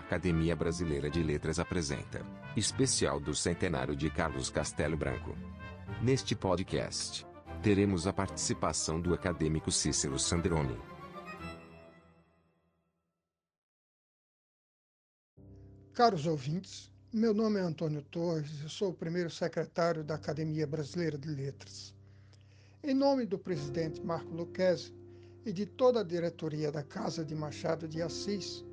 Academia Brasileira de Letras apresenta Especial do Centenário de Carlos Castelo Branco. Neste podcast, teremos a participação do acadêmico Cícero Sandroni. Caros ouvintes, meu nome é Antônio Torres, eu sou o primeiro secretário da Academia Brasileira de Letras. Em nome do presidente Marco Lucchesi e de toda a diretoria da Casa de Machado de Assis,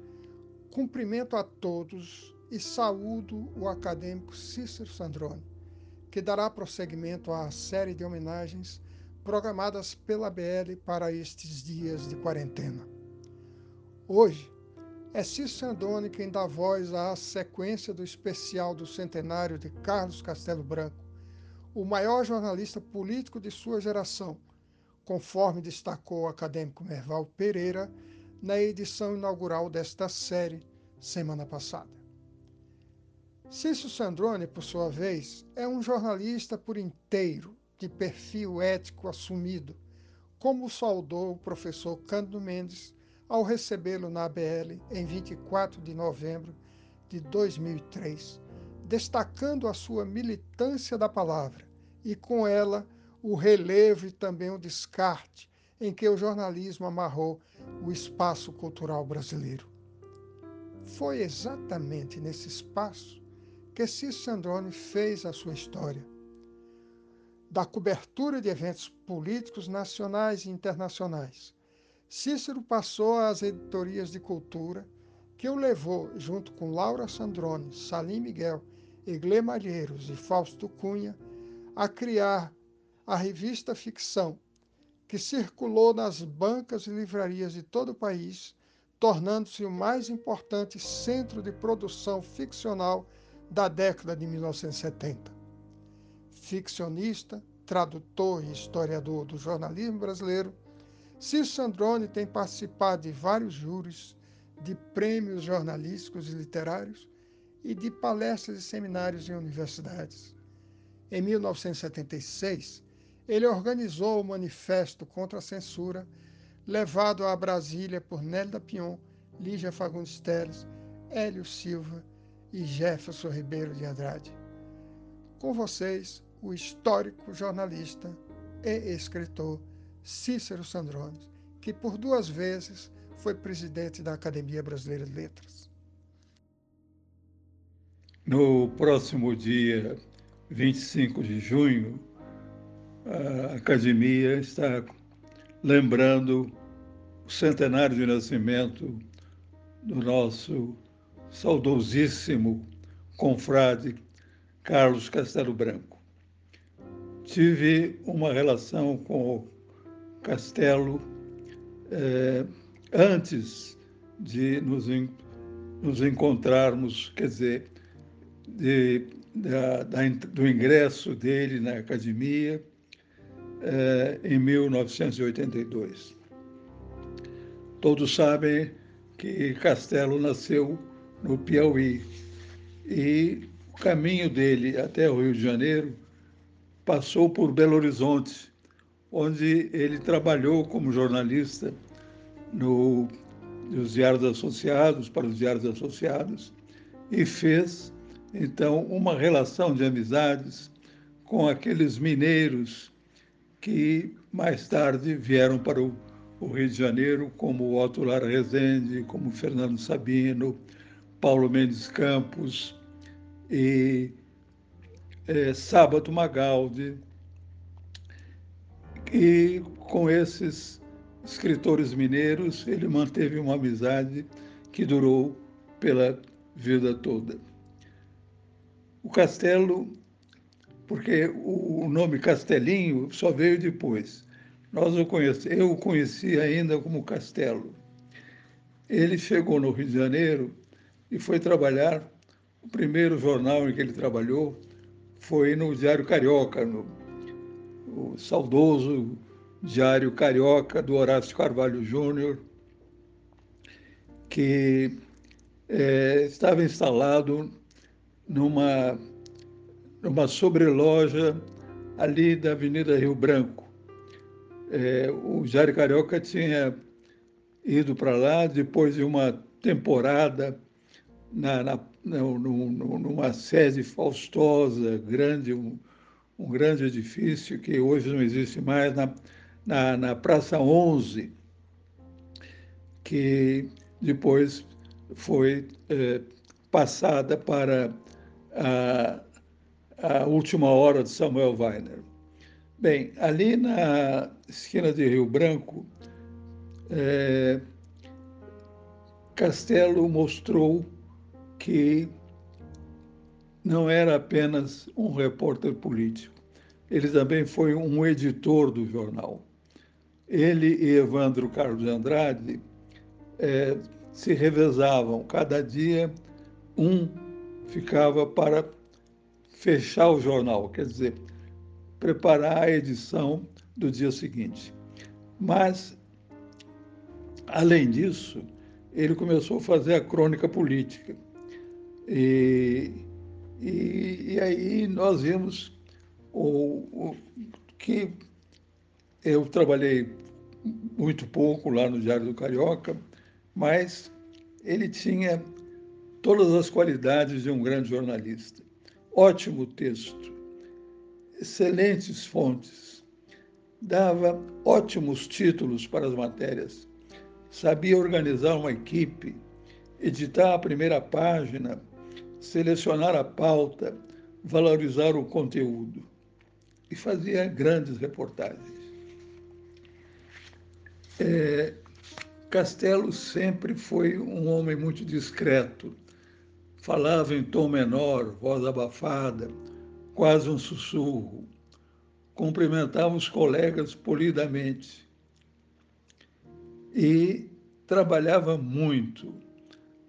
Cumprimento a todos e saúdo o acadêmico Cícero Sandrone, que dará prosseguimento à série de homenagens programadas pela BL para estes dias de quarentena. Hoje, é Cícero Sandrone quem dá voz à sequência do especial do centenário de Carlos Castelo Branco, o maior jornalista político de sua geração, conforme destacou o acadêmico Merval Pereira na edição inaugural desta série, semana passada. Cício Sandrone, por sua vez, é um jornalista por inteiro, de perfil ético assumido, como saudou o professor Cândido Mendes ao recebê-lo na ABL em 24 de novembro de 2003, destacando a sua militância da palavra e, com ela, o relevo e também o descarte em que o jornalismo amarrou o espaço cultural brasileiro. Foi exatamente nesse espaço que Cícero Androni fez a sua história. Da cobertura de eventos políticos nacionais e internacionais, Cícero passou às editorias de cultura, que o levou, junto com Laura Sandrone, Salim Miguel, Eglê Malheiros e Fausto Cunha, a criar a revista Ficção, que circulou nas bancas e livrarias de todo o país, tornando-se o mais importante centro de produção ficcional da década de 1970. Ficcionista, tradutor e historiador do jornalismo brasileiro, Cícero Sandrone tem participado de vários júris, de prêmios jornalísticos e literários e de palestras e seminários em universidades. Em 1976, ele organizou o manifesto contra a censura, levado a Brasília por Nélida Pion, Lígia Fagundes Teles, Hélio Silva e Jefferson Ribeiro de Andrade. Com vocês, o histórico jornalista e escritor Cícero Sandrones, que por duas vezes foi presidente da Academia Brasileira de Letras. No próximo dia 25 de junho, a academia está lembrando o centenário de nascimento do nosso saudosíssimo confrade Carlos Castelo Branco. Tive uma relação com o Castelo eh, antes de nos, nos encontrarmos, quer dizer, de, da, da, do ingresso dele na academia eh, em 1982. Todos sabem que Castelo nasceu no Piauí e o caminho dele até o Rio de Janeiro passou por Belo Horizonte, onde ele trabalhou como jornalista no, nos Diários Associados, para os Diários Associados, e fez, então, uma relação de amizades com aqueles mineiros que mais tarde vieram para o, o Rio de Janeiro, como Otto Lara Rezende, como Fernando Sabino, Paulo Mendes Campos e é, Sábato Magaldi. E com esses escritores mineiros, ele manteve uma amizade que durou pela vida toda. O castelo porque o nome Castelinho só veio depois. Nós o eu o conheci ainda como Castelo. Ele chegou no Rio de Janeiro e foi trabalhar. O primeiro jornal em que ele trabalhou foi no Diário Carioca, no o saudoso Diário Carioca do Horácio Carvalho Júnior, que é, estava instalado numa numa sobreloja ali da Avenida Rio Branco. É, o Jair Carioca tinha ido para lá depois de uma temporada na, na, numa sede faustosa, grande, um, um, grande edifício que hoje não existe mais, na, na, na Praça 11, que depois foi é, passada para a, a última hora de Samuel Weiner. Bem, ali na esquina de Rio Branco, é, Castelo mostrou que não era apenas um repórter político, ele também foi um editor do jornal. Ele e Evandro Carlos de Andrade é, se revezavam, cada dia um ficava para fechar o jornal, quer dizer, preparar a edição do dia seguinte. Mas, além disso, ele começou a fazer a crônica política. E, e, e aí nós vimos o, o, que eu trabalhei muito pouco lá no Diário do Carioca, mas ele tinha todas as qualidades de um grande jornalista. Ótimo texto, excelentes fontes, dava ótimos títulos para as matérias, sabia organizar uma equipe, editar a primeira página, selecionar a pauta, valorizar o conteúdo. E fazia grandes reportagens. É, Castelo sempre foi um homem muito discreto, falava em tom menor, voz abafada, quase um sussurro. Cumprimentava os colegas polidamente e trabalhava muito.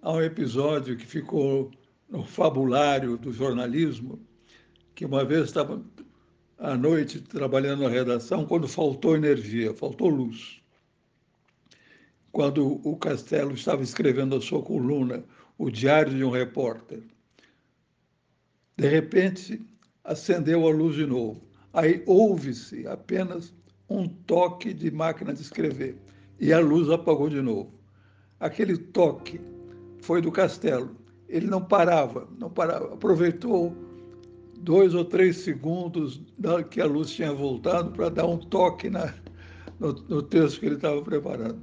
Há um episódio que ficou no fabulário do jornalismo, que uma vez estava à noite trabalhando na redação, quando faltou energia, faltou luz. Quando o Castelo estava escrevendo a sua coluna, O Diário de um Repórter. De repente, acendeu a luz de novo. Aí ouve-se apenas um toque de máquina de escrever e a luz apagou de novo. Aquele toque foi do castelo. Ele não parava, não parava. Aproveitou dois ou três segundos que a luz tinha voltado para dar um toque na, no, no texto que ele estava preparando.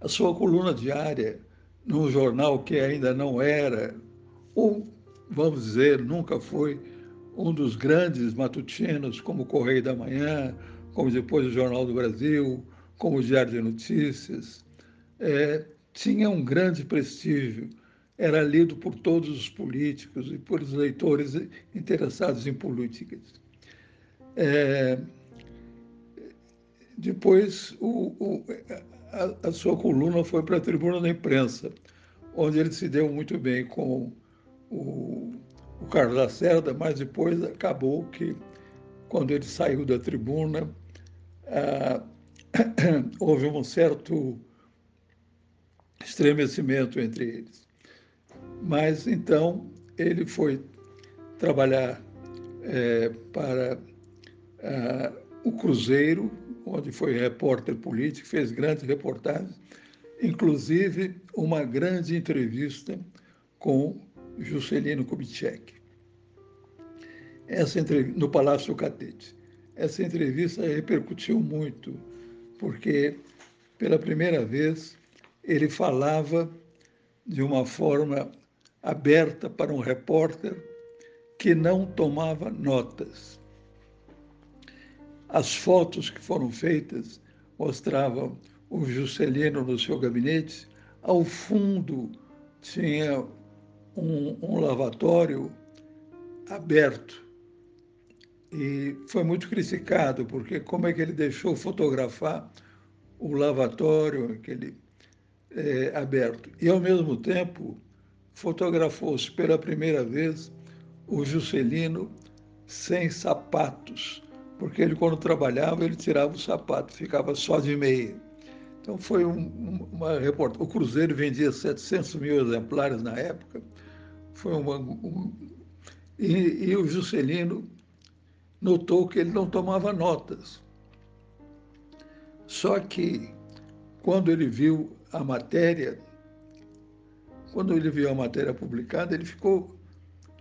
A sua coluna diária, num jornal que ainda não era, ou vamos dizer, nunca foi um dos grandes matutinos, como o Correio da Manhã, como depois o Jornal do Brasil, como o Diário de Notícias, é, tinha um grande prestígio, era lido por todos os políticos e por os leitores interessados em políticas. É, depois, o, o, a, a, sua coluna foi para a tribuna da imprensa, onde ele se deu muito bem com o, o Carlos Lacerda, mas depois acabou que, quando ele saiu da tribuna, houve um certo estremecimento entre eles. Mas então ele foi trabalhar é, para é, o Cruzeiro, onde foi repórter político, fez grandes reportagens, inclusive uma grande entrevista com Juscelino Kubitschek. Essa no Palácio Catete. Essa entrevista repercutiu muito porque pela primeira vez ele falava de uma forma aberta para um repórter que não tomava notas. As fotos que foram feitas mostravam o Juscelino no seu gabinete, ao fundo tinha um, um lavatório aberto. E foi muito criticado, porque como é que ele deixou fotografar o lavatório aquele, é, aberto. E, ao mesmo tempo, fotografou-se pela primeira vez o Juscelino sem sapatos, porque ele, quando trabalhava, ele tirava o sapato, ficava só de meia. Então, foi um, uma reportagem. O Cruzeiro vendia 700 mil exemplares na época. Foi uma, um, e, e o Juscelino notou que ele não tomava notas. Só que, quando ele viu a matéria quando ele viu a matéria publicada, ele ficou,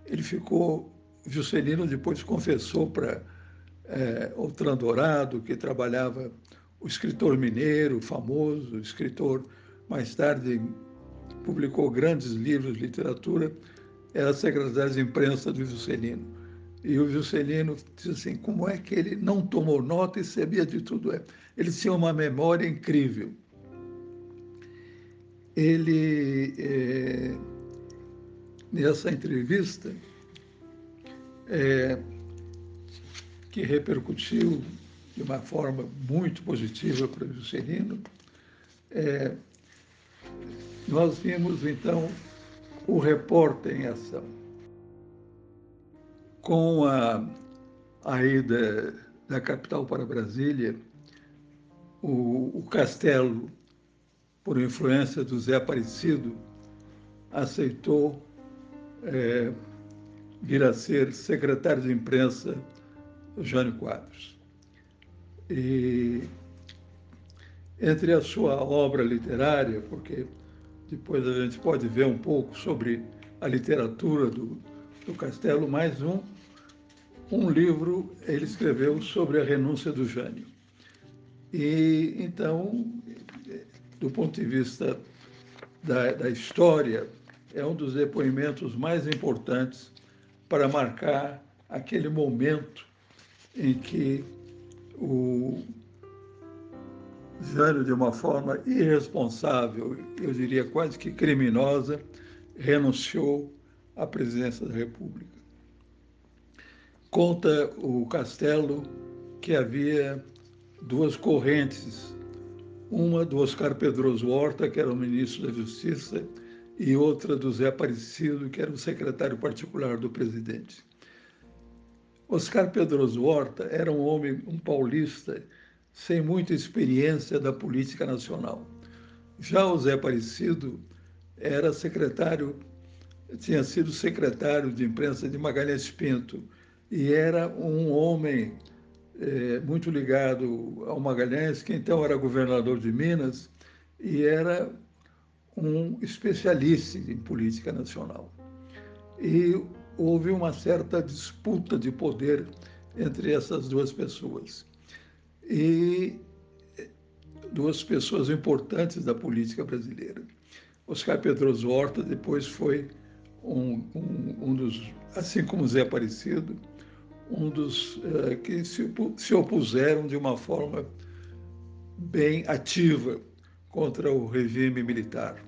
ele ficou, Juscelino depois confessou para é, Outran Dourado, que trabalhava, o escritor mineiro, famoso, escritor, mais tarde publicou grandes livros de literatura, era secretário de imprensa do Juscelino. E o Juscelino disse assim, como é que ele não tomou nota e sabia de tudo? Ele tinha uma memória incrível. Ele, é, nessa entrevista, é, que repercutiu de uma forma muito positiva para o Juscelino, é, nós vimos então o repórter em ação. Com a, a ida da capital para Brasília, o, o Castelo, por influência do Zé Aparecido, aceitou é, vir a ser secretário de imprensa Jânio Quadros. E entre a sua obra literária, porque depois a gente pode ver um pouco sobre a literatura do, do Castelo, mais um, um livro ele escreveu sobre a renúncia do Jânio. E então, do ponto de vista da, da história, é um dos depoimentos mais importantes para marcar aquele momento em que o Jânio, de uma forma irresponsável, eu diria quase que criminosa, renunciou à presidência da República. Conta o Castelo que havia duas correntes, uma do Oscar Pedroso Horta, que era o ministro da Justiça, e outra do Zé Aparecido, que era o secretário particular do presidente. Oscar Pedroso Horta era um homem, um paulista, sem muita experiência da política nacional. Já o Zé Aparecido era secretário, tinha sido secretário de imprensa de Magalhães Pinto e era um homem é, muito ligado ao Magalhães, que então era governador de Minas e era um especialista em política nacional. E houve uma certa disputa de poder entre essas duas pessoas. E duas pessoas importantes da política brasileira. Oscar Pedroso Horta depois foi um, um, um dos, assim como Zé Aparecido, um dos uh, que se, se opuseram de uma forma bem ativa contra o regime militar.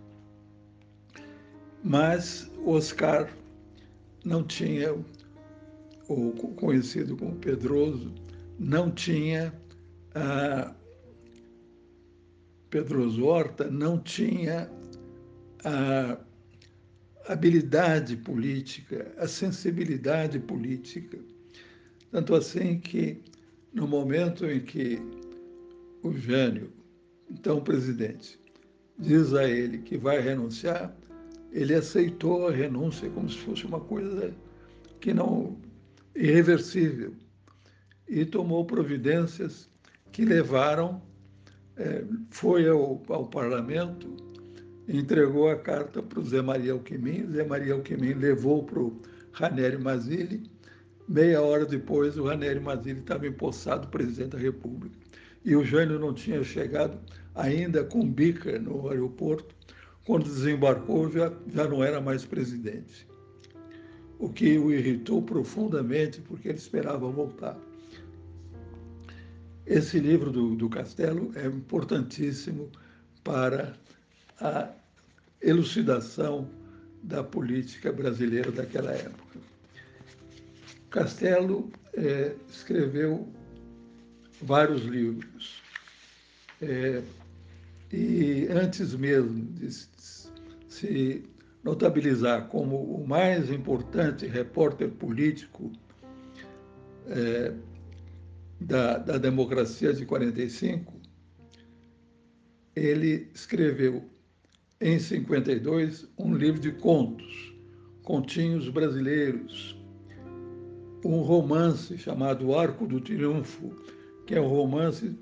Mas Oscar não tinha, o conhecido como Pedroso, não tinha, a Pedroso Horta não tinha a habilidade política, a sensibilidade política. Tanto assim que, no momento em que o Jânio, então presidente, diz a ele que vai renunciar, ele aceitou a renúncia como se fosse uma coisa que não irreversível. E tomou providências que levaram, é, foi ao, ao parlamento, entregou a carta para o Zé Maria Alquimim, Zé Maria Alquimim levou para o Ranieri Mazzilli, meia hora depois o Ranieri Mazzilli estava empossado presidente da República. E o Jânio não tinha chegado ainda com bica no aeroporto, quando desembarcou, já, já não era mais presidente. O que o irritou profundamente, porque ele esperava voltar. Esse livro do, do Castelo é importantíssimo para a elucidação da política brasileira daquela época. Castelo é, escreveu vários livros. É, e antes mesmo de se notabilizar como o mais importante repórter político é, da, da democracia de 45, ele escreveu em 52 um livro de contos, Continhos Brasileiros, um romance chamado Arco do Triunfo, que é um romance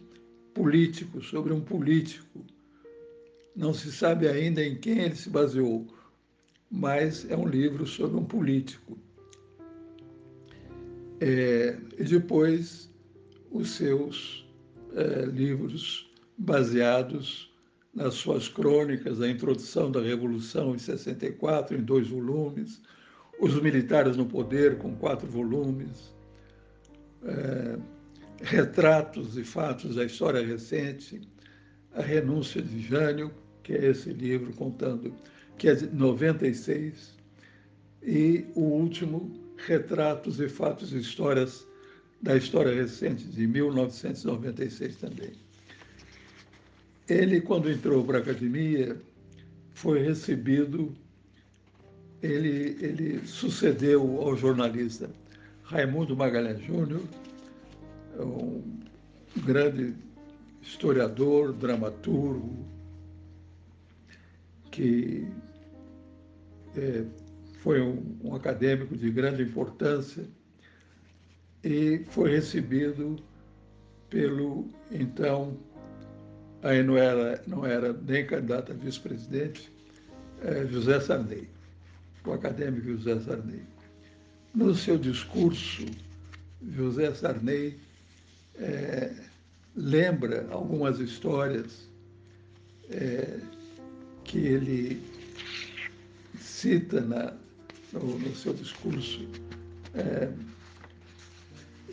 político sobre um político não se sabe ainda em quem ele se baseou, mas é um livro sobre um político. É, e depois os seus é, livros baseados nas suas crônicas, a introdução da Revolução em 64, em dois volumes, Os Militares no Poder, com quatro volumes, é, Retratos e Fatos da História Recente, A Renúncia de Jânio, que é esse livro contando, que é de 96, e o último, Retratos e Fatos e Histórias da História Recente, de 1996 também. Ele, quando entrou para a academia, foi recebido, ele, ele sucedeu ao jornalista Raimundo Magalhães Júnior, um grande historiador, dramaturgo, que é, foi um, um acadêmico de grande importância e foi recebido pelo então aí não era não era nem candidato a vice-presidente é, José Sarney, o acadêmico José Sarney. No seu discurso, José Sarney é, lembra algumas histórias é, que ele cita na, no, no seu discurso. É,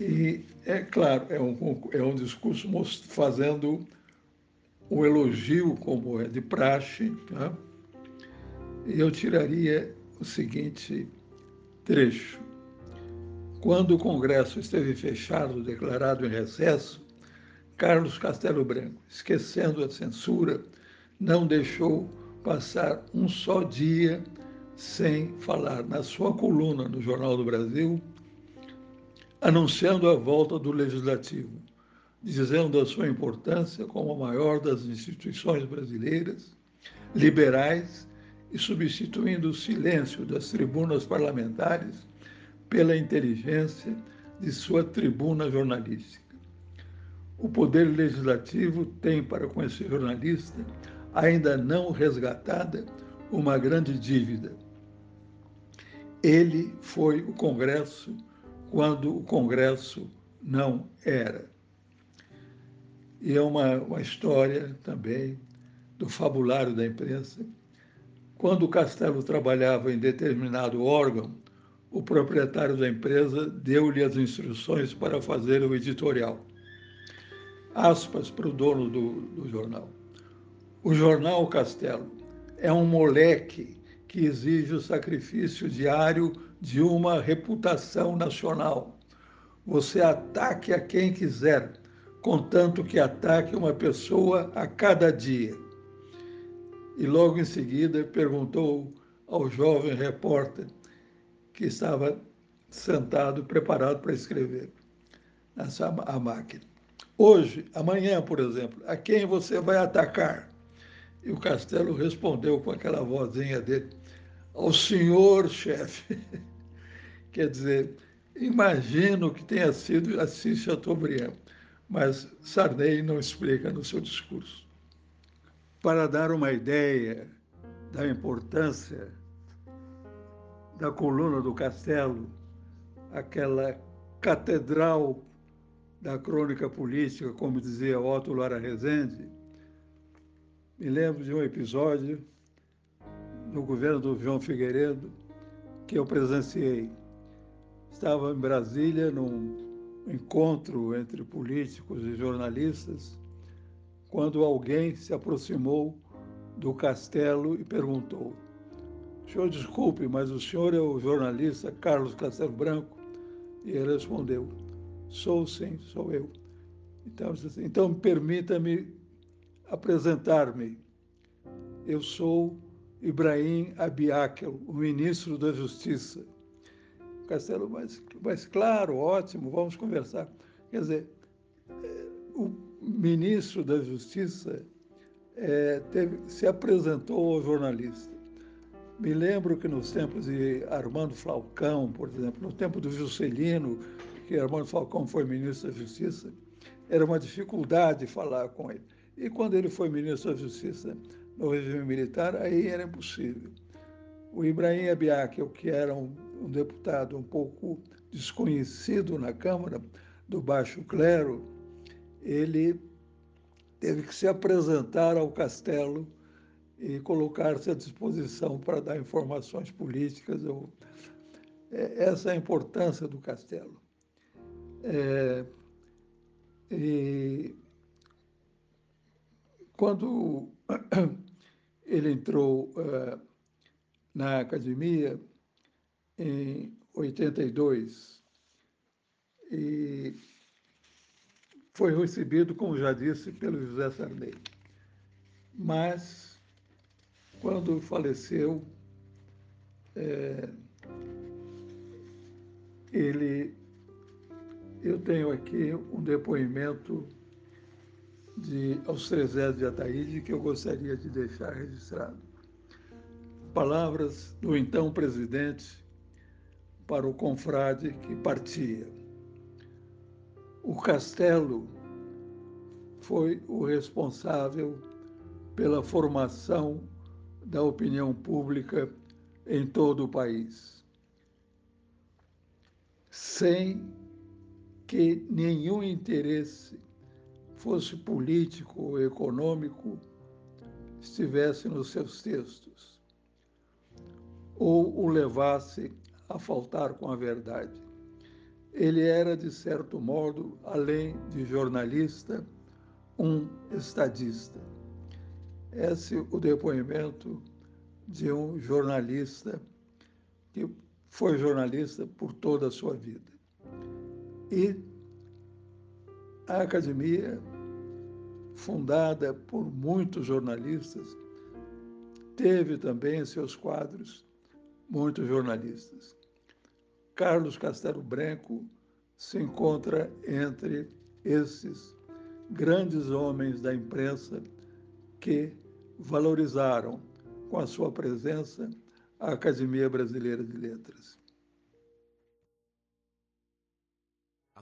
e, é claro, é um, é um discurso fazendo um elogio, como é de praxe, tá? e eu tiraria o seguinte trecho. Quando o Congresso esteve fechado, declarado em recesso, Carlos Castelo Branco, esquecendo a censura, não deixou passar um só dia sem falar na sua coluna no Jornal do Brasil, anunciando a volta do Legislativo, dizendo a sua importância como a maior das instituições brasileiras, liberais, e substituindo o silêncio das tribunas parlamentares pela inteligência de sua tribuna jornalística. O Poder Legislativo tem para com esse jornalista, ainda não resgatada, uma grande dívida. Ele foi o Congresso quando o Congresso não era. E é uma, uma história também do fabulário da imprensa. Quando o Castelo trabalhava em determinado órgão, o proprietário da empresa deu-lhe as instruções para fazer o editorial. Aspas para o dono do, do jornal. O jornal Castelo é um moleque que exige o sacrifício diário de uma reputação nacional. Você ataque a quem quiser, contanto que ataque uma pessoa a cada dia. E logo em seguida perguntou ao jovem repórter que estava sentado, preparado para escrever nessa a máquina. Hoje, amanhã, por exemplo, a quem você vai atacar? E o Castelo respondeu com aquela vozinha dele: Ao senhor chefe. Quer dizer, imagino que tenha sido Assis Chateaubriand, mas Sarney não explica no seu discurso. Para dar uma ideia da importância da coluna do Castelo, aquela catedral da crônica política, como dizia Otto Lara Rezende, me lembro de um episódio no governo do João Figueiredo que eu presenciei. Estava em Brasília num encontro entre políticos e jornalistas quando alguém se aproximou do castelo e perguntou: Senhor, desculpe, mas o senhor é o jornalista Carlos Castelo Branco? E ele respondeu: Sou sim, sou eu. Então, assim, então permita-me apresentar-me. Eu sou Ibrahim Abiakel, o ministro da Justiça. Castelo, mas, mas claro, ótimo, vamos conversar. Quer dizer, é, o ministro da Justiça é, teve, se apresentou ao jornalista. Me lembro que nos tempos de Armando Falcão, por exemplo, no tempo do Juscelino, que Armando Falcão foi ministro da Justiça, era uma dificuldade falar com ele. E quando ele foi ministro da Justiça no regime militar, aí era impossível. O Ibrahim Abiakel, que era um, um deputado um pouco desconhecido na Câmara do Baixo Clero, ele teve que se apresentar ao castelo e colocar-se à disposição para dar informações políticas. É, essa é a importância do castelo. É, e quando ele entrou uh, na academia, em 82, e foi recebido, como já disse, pelo José Sarney. Mas, quando faleceu, é, ele, eu tenho aqui um depoimento de aos Trezés de Ataíde que eu gostaria de deixar registrado. Palavras do então presidente para o confrade que partia. O castelo foi o responsável pela formação da opinião pública em todo o país. Sem que nenhum interesse, fosse político ou econômico, estivesse nos seus textos, ou o levasse a faltar com a verdade. Ele era, de certo modo, além de jornalista, um estadista. Esse é o depoimento de um jornalista que foi jornalista por toda a sua vida. E a academia, fundada por muitos jornalistas, teve também em seus quadros muitos jornalistas. Carlos Castelo Branco se encontra entre esses grandes homens da imprensa que valorizaram com a sua presença a Academia Brasileira de Letras.